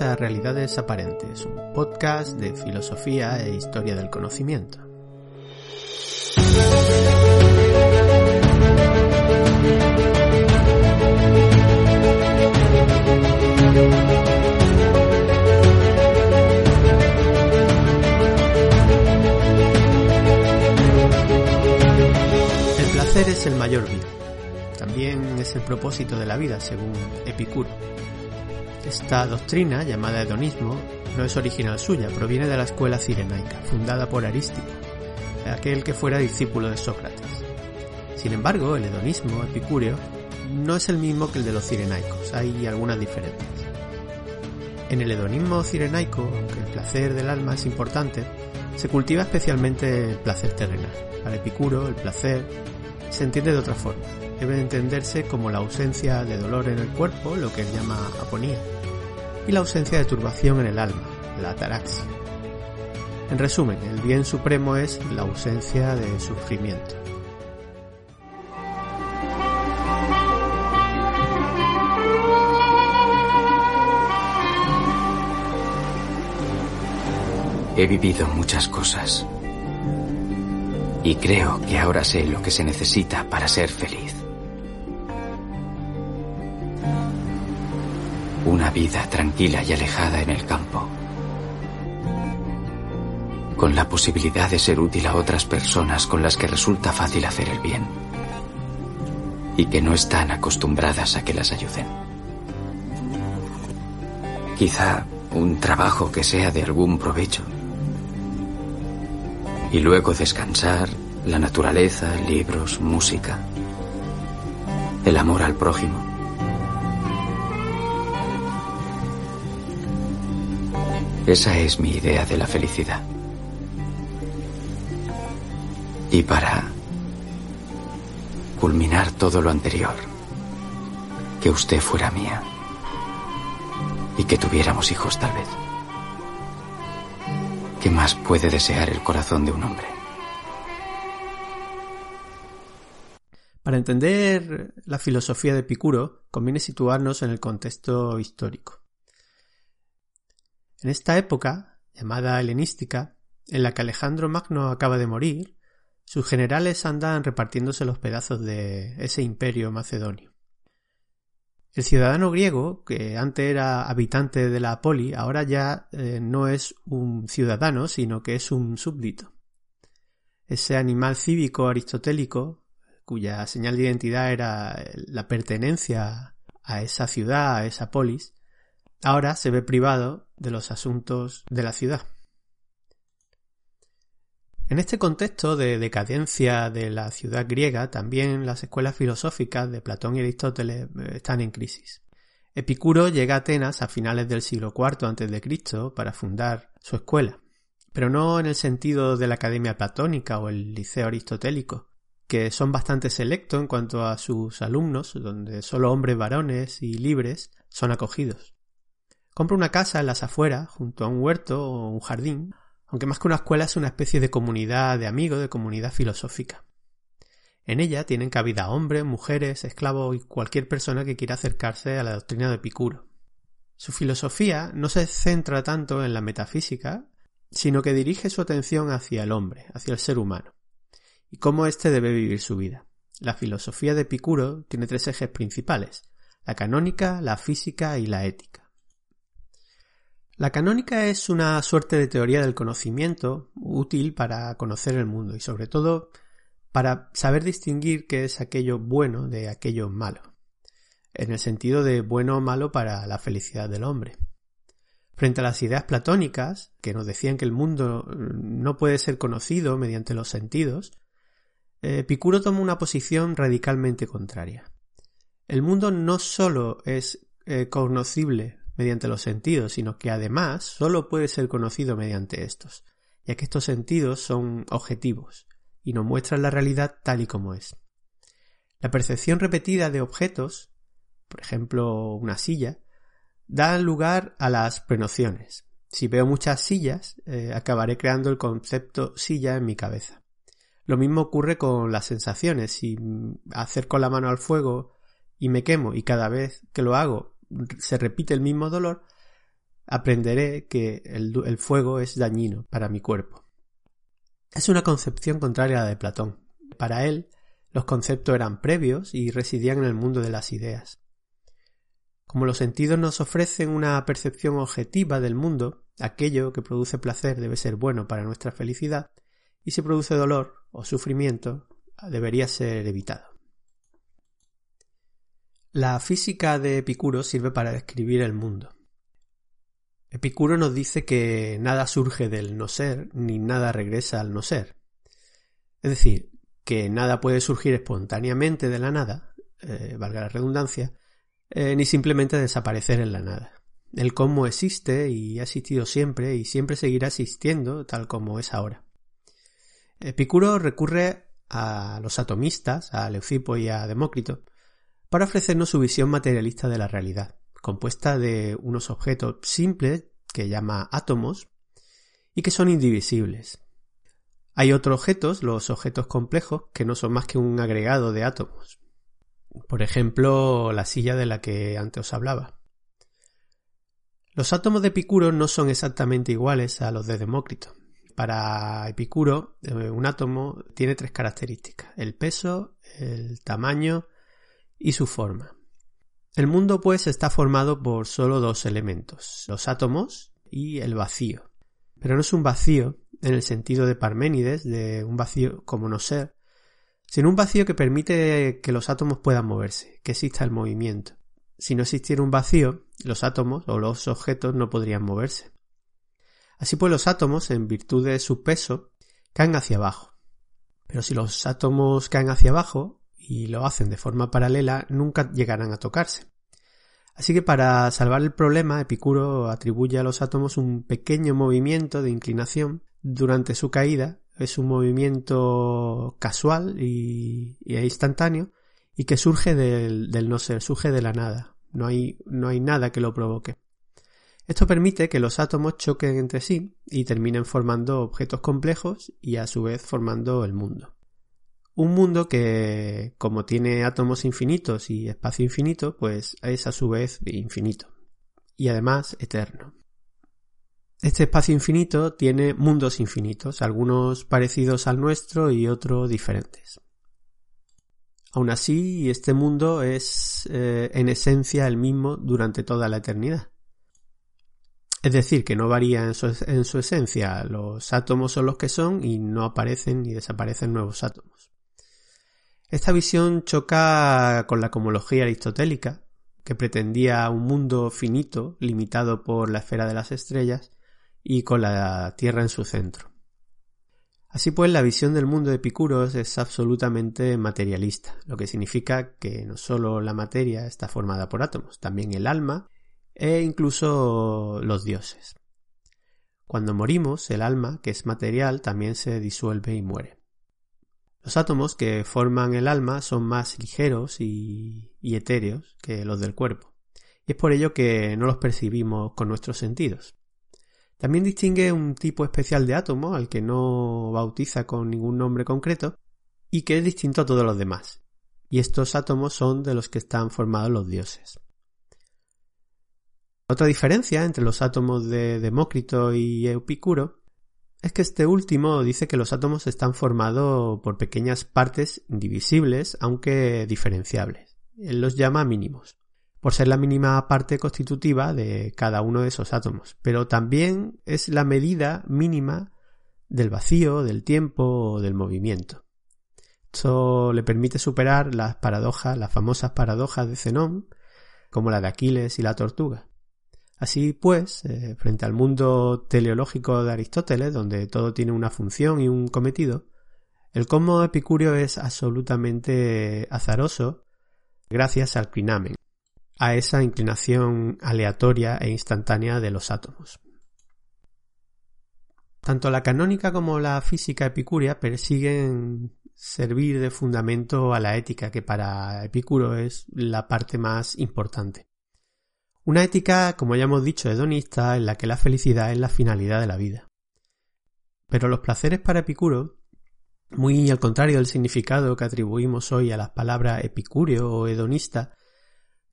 A Realidades Aparentes, un podcast de filosofía e historia del conocimiento. El placer es el mayor bien. También es el propósito de la vida, según Epicuro. Esta doctrina, llamada hedonismo, no es original suya, proviene de la escuela cirenaica, fundada por Arístico, aquel que fuera discípulo de Sócrates. Sin embargo, el hedonismo epicúreo no es el mismo que el de los cirenaicos, hay algunas diferencias. En el hedonismo cirenaico, aunque el placer del alma es importante, se cultiva especialmente el placer terrenal. Para Epicuro, el placer se entiende de otra forma. Debe entenderse como la ausencia de dolor en el cuerpo, lo que él llama aponía, y la ausencia de turbación en el alma, la ataraxia. En resumen, el bien supremo es la ausencia de sufrimiento. He vivido muchas cosas. Y creo que ahora sé lo que se necesita para ser feliz. Una vida tranquila y alejada en el campo. Con la posibilidad de ser útil a otras personas con las que resulta fácil hacer el bien. Y que no están acostumbradas a que las ayuden. Quizá un trabajo que sea de algún provecho y luego descansar, la naturaleza, libros, música, el amor al prójimo. Esa es mi idea de la felicidad. Y para culminar todo lo anterior, que usted fuera mía y que tuviéramos hijos tal vez. ¿Qué más puede desear el corazón de un hombre? Para entender la filosofía de Epicuro, conviene situarnos en el contexto histórico. En esta época, llamada helenística, en la que Alejandro Magno acaba de morir, sus generales andan repartiéndose los pedazos de ese imperio macedonio. El ciudadano griego, que antes era habitante de la poli, ahora ya eh, no es un ciudadano, sino que es un súbdito. Ese animal cívico aristotélico, cuya señal de identidad era la pertenencia a esa ciudad, a esa polis, ahora se ve privado de los asuntos de la ciudad. En este contexto de decadencia de la ciudad griega, también las escuelas filosóficas de Platón y Aristóteles eh, están en crisis. Epicuro llega a Atenas a finales del siglo IV a.C. para fundar su escuela, pero no en el sentido de la Academia Platónica o el Liceo Aristotélico, que son bastante selectos en cuanto a sus alumnos, donde solo hombres varones y libres son acogidos. Compra una casa en las afueras, junto a un huerto o un jardín, aunque más que una escuela es una especie de comunidad de amigos, de comunidad filosófica. En ella tienen cabida hombres, mujeres, esclavos y cualquier persona que quiera acercarse a la doctrina de Epicuro. Su filosofía no se centra tanto en la metafísica, sino que dirige su atención hacia el hombre, hacia el ser humano, y cómo éste debe vivir su vida. La filosofía de Epicuro tiene tres ejes principales, la canónica, la física y la ética. La canónica es una suerte de teoría del conocimiento útil para conocer el mundo y sobre todo para saber distinguir qué es aquello bueno de aquello malo, en el sentido de bueno o malo para la felicidad del hombre. Frente a las ideas platónicas, que nos decían que el mundo no puede ser conocido mediante los sentidos, Epicuro toma una posición radicalmente contraria. El mundo no sólo es eh, conocible mediante los sentidos, sino que además solo puede ser conocido mediante estos, ya que estos sentidos son objetivos y nos muestran la realidad tal y como es. La percepción repetida de objetos, por ejemplo una silla, da lugar a las prenociones. Si veo muchas sillas, eh, acabaré creando el concepto silla en mi cabeza. Lo mismo ocurre con las sensaciones. Si acerco la mano al fuego y me quemo y cada vez que lo hago se repite el mismo dolor, aprenderé que el, fuego es dañino para mi cuerpo. Es una concepción contraria a la de Platón. Para él, los conceptos eran previos y residían en el mundo de las ideas. Como los sentidos nos ofrecen una percepción objetiva del mundo, aquello que produce placer debe ser bueno para nuestra felicidad, y si produce dolor o sufrimiento, debería ser evitado. La física de Epicuro sirve para describir el mundo. Epicuro nos dice que nada surge del no ser, ni nada regresa al no ser. Es decir, que nada puede surgir espontáneamente de la nada, eh, valga la redundancia, eh, ni simplemente desaparecer en la nada. El cómo existe y ha existido siempre y siempre seguirá existiendo tal como es ahora. Epicuro recurre a los atomistas, a Leucipo y a Demócrito, para ofrecernos su visión materialista de la realidad compuesta de unos objetos simples que llama átomos y que son indivisibles. Hay otros objetos, los objetos complejos, que no son más que un agregado de átomos. Por ejemplo, la silla de la que antes os hablaba. Los átomos de Epicuro no son exactamente iguales a los de Demócrito. Para Epicuro, eh, un átomo tiene tres características, el peso, el tamaño y su forma. El mundo pues está formado por solo dos elementos, los átomos y el vacío. Pero no es un vacío en el sentido de Parménides, de un vacío como no ser, sino un vacío que permite que los átomos puedan moverse, que exista el movimiento. Si no existiera un vacío, los átomos o los objetos no podrían moverse. Así pues los átomos, en virtud de su peso, caen hacia abajo. Pero si los átomos caen hacia abajo, y lo hacen de forma paralela, nunca llegarán a tocarse. Así que para salvar el problema, Epicuro atribuye a los átomos un pequeño movimiento de inclinación durante su caída. Es un movimiento casual y, instantáneo y que surge del, no ser, surge de la nada. No hay nada que lo provoque. Esto permite que los átomos choquen entre sí y terminen formando objetos complejos y a su vez formando el mundo. Un mundo que, como tiene átomos infinitos y espacio infinito, pues es a su vez infinito. Y además eterno. Este espacio infinito tiene mundos infinitos, algunos parecidos al nuestro y otros diferentes. Aún así, este mundo es eh, en esencia el mismo durante toda la eternidad. Es decir, que no varía en su, en su esencia. Los átomos son los que son y no aparecen ni desaparecen nuevos átomos. Esta visión choca con la cosmología aristotélica, que pretendía un mundo finito, limitado por la esfera de las estrellas, y con la Tierra en su centro. Así pues, la visión del mundo de Epicúros es absolutamente materialista, lo que significa que no solo la materia está formada por átomos, también el alma e incluso los dioses. Cuando morimos, el alma, que es material, también se disuelve y muere. Los átomos que forman el alma son más ligeros y, etéreos que los del cuerpo, y es por ello que no los percibimos con nuestros sentidos. También distingue un tipo especial de átomo al que no bautiza con ningún nombre concreto y que es distinto a todos los demás. Y estos átomos son de los que están formados los dioses. Otra diferencia entre los átomos de Demócrito y Epicuro es que este último dice que los átomos están formados por pequeñas partes indivisibles, aunque diferenciables. Él los llama mínimos, por ser la mínima parte constitutiva de cada uno de esos átomos, pero también es la medida mínima del vacío, del tiempo o del movimiento. Esto le permite superar las paradojas, las famosas paradojas de Zenón, como la de Aquiles y la tortuga. Así pues, eh, frente al mundo teleológico de Aristóteles, donde todo tiene una función y un cometido, el cosmo epicúreo es absolutamente azaroso gracias al clinamen, a esa inclinación aleatoria e instantánea de los átomos. Tanto la canónica como la física epicúrea persiguen servir de fundamento a la ética, que para Epicuro es la parte más importante. Una ética, como ya hemos dicho, hedonista, en la que la felicidad es la finalidad de la vida. Pero los placeres para Epicuro, muy al contrario del significado que atribuimos hoy a las palabras epicúreo o hedonista,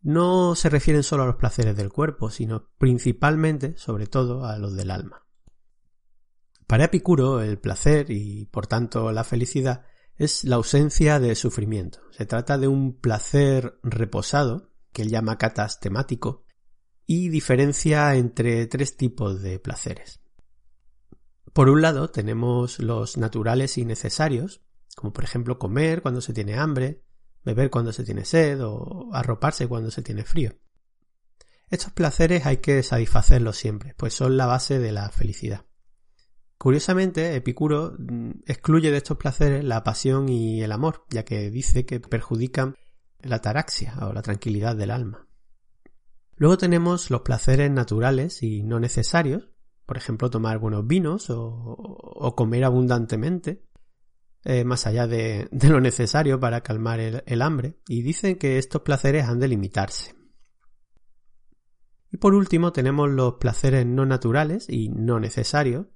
no se refieren solo a los placeres del cuerpo, sino principalmente, sobre todo, a los del alma. Para Epicuro, el placer y, por tanto, la felicidad es la ausencia de sufrimiento. Se trata de un placer reposado, que él llama catas temático, y diferencia entre tres tipos de placeres. Por un lado tenemos los naturales y necesarios, como por ejemplo comer cuando se tiene hambre, beber cuando se tiene sed o arroparse cuando se tiene frío. Estos placeres hay que satisfacerlos siempre, pues son la base de la felicidad. Curiosamente, Epicuro mm, excluye de estos placeres la pasión y el amor, ya que dice que perjudican la ataraxia o la tranquilidad del alma. Luego tenemos los placeres naturales y no necesarios, por ejemplo, tomar buenos vinos o, comer abundantemente, eh, más allá de, lo necesario para calmar el, hambre, y dicen que estos placeres han de limitarse. Y por último tenemos los placeres no naturales y no necesarios,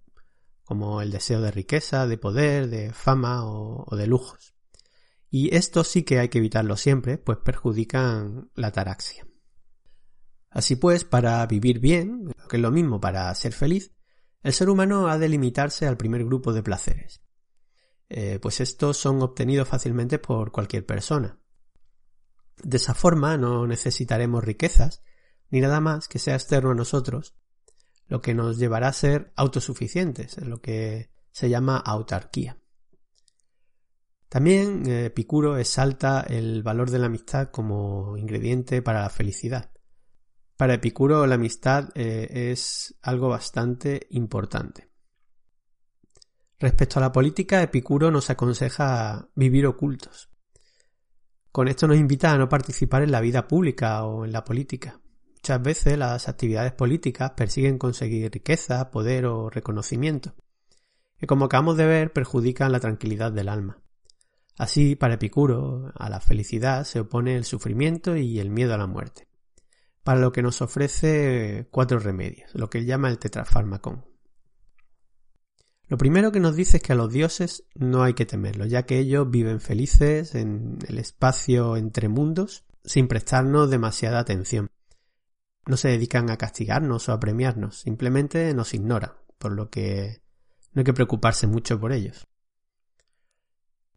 como el deseo de riqueza, de poder, de fama o, de lujos. Y estos sí que hay que evitarlos siempre, pues perjudican la ataraxia. Así pues, para vivir bien, que es lo mismo para ser feliz, el ser humano ha de limitarse al primer grupo de placeres. Eh, pues estos son obtenidos fácilmente por cualquier persona. De esa forma no necesitaremos riquezas, ni nada más que sea externo a nosotros, lo que nos llevará a ser autosuficientes, en lo que se llama autarquía. También eh, Epicuro exalta el valor de la amistad como ingrediente para la felicidad. Para Epicuro la amistad eh, es algo bastante importante. Respecto a la política, Epicuro nos aconseja vivir ocultos. Con esto nos invita a no participar en la vida pública o en la política. Muchas veces las actividades políticas persiguen conseguir riqueza, poder o reconocimiento, que como acabamos de ver perjudican la tranquilidad del alma. Así, para Epicuro, a la felicidad se opone el sufrimiento y el miedo a la muerte para lo que nos ofrece cuatro remedios, lo que llama el tetrafármacon. Lo primero que nos dice es que a los dioses no hay que temerlos, ya que ellos viven felices en el espacio entre mundos sin prestarnos demasiada atención. No se dedican a castigarnos o a premiarnos, simplemente nos ignoran, por lo que no hay que preocuparse mucho por ellos.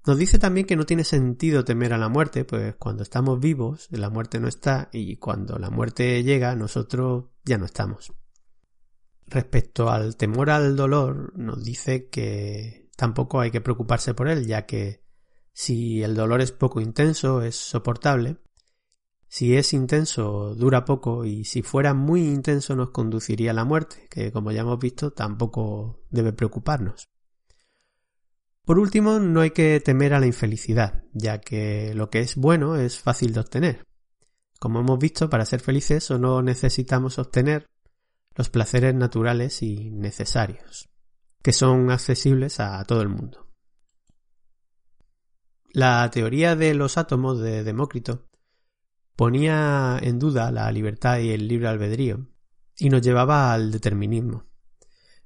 Nos dice también que no tiene sentido temer a la muerte, pues cuando estamos vivos, la muerte no está, y cuando la muerte llega, nosotros ya no estamos. Respecto al temor al dolor, nos dice que tampoco hay que preocuparse por él, ya que si el dolor es poco intenso, es soportable. Si es intenso, dura poco, y si fuera muy intenso, nos conduciría a la muerte, que como ya hemos visto, tampoco debe preocuparnos. Por último, no hay que temer a la infelicidad, ya que lo que es bueno es fácil de obtener. Como hemos visto, para ser felices solo necesitamos obtener los placeres naturales y necesarios, que son accesibles a todo el mundo. La teoría de los átomos de Demócrito ponía en duda la libertad y el libre albedrío, y nos llevaba al determinismo.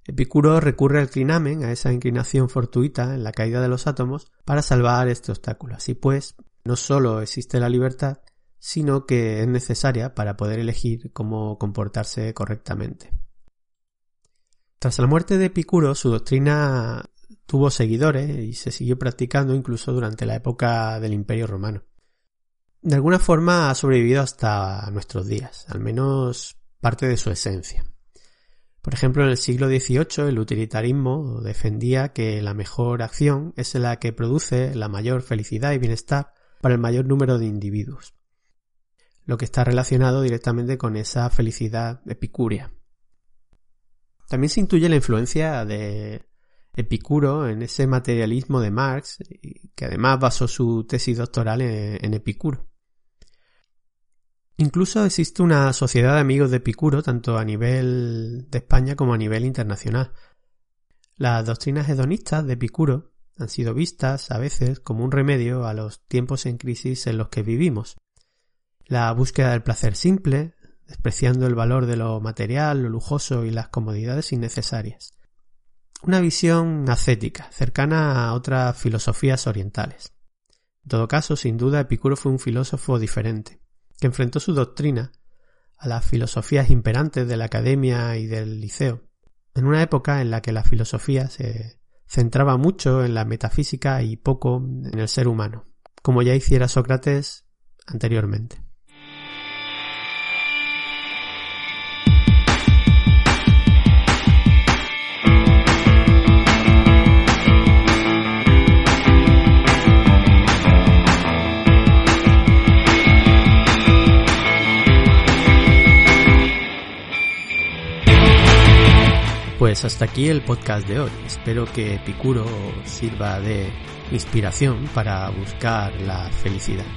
Epicuro recurre al clinamen, a esa inclinación fortuita en la caída de los átomos, para salvar este obstáculo. Así pues, no solo existe la libertad, sino que es necesaria para poder elegir cómo comportarse correctamente. Tras la muerte de Epicuro, su doctrina tuvo seguidores y se siguió practicando incluso durante la época del Imperio Romano. De alguna forma ha sobrevivido hasta nuestros días, al menos parte de su esencia. Por ejemplo, en el siglo XVIII el utilitarismo defendía que la mejor acción es la que produce la mayor felicidad y bienestar para el mayor número de individuos, lo que está relacionado directamente con esa felicidad epicúrea. También se intuye la influencia de Epicuro en ese materialismo de Marx, que además basó su tesis doctoral en, Epicuro. Incluso existe una sociedad de amigos de Epicuro, tanto a nivel de España como a nivel internacional. Las doctrinas hedonistas de Epicuro han sido vistas a veces como un remedio a los tiempos en crisis en los que vivimos. La búsqueda del placer simple, despreciando el valor de lo material, lo lujoso y las comodidades innecesarias. Una visión ascética, cercana a otras filosofías orientales. En todo caso, sin duda, Epicuro fue un filósofo diferente que enfrentó su doctrina a las filosofías imperantes de la academia y del liceo, en una época en la que la filosofía se centraba mucho en la metafísica y poco en el ser humano, como ya hiciera Sócrates anteriormente. Pues hasta aquí el podcast de hoy. Espero que Epicuro sirva de inspiración para buscar la felicidad.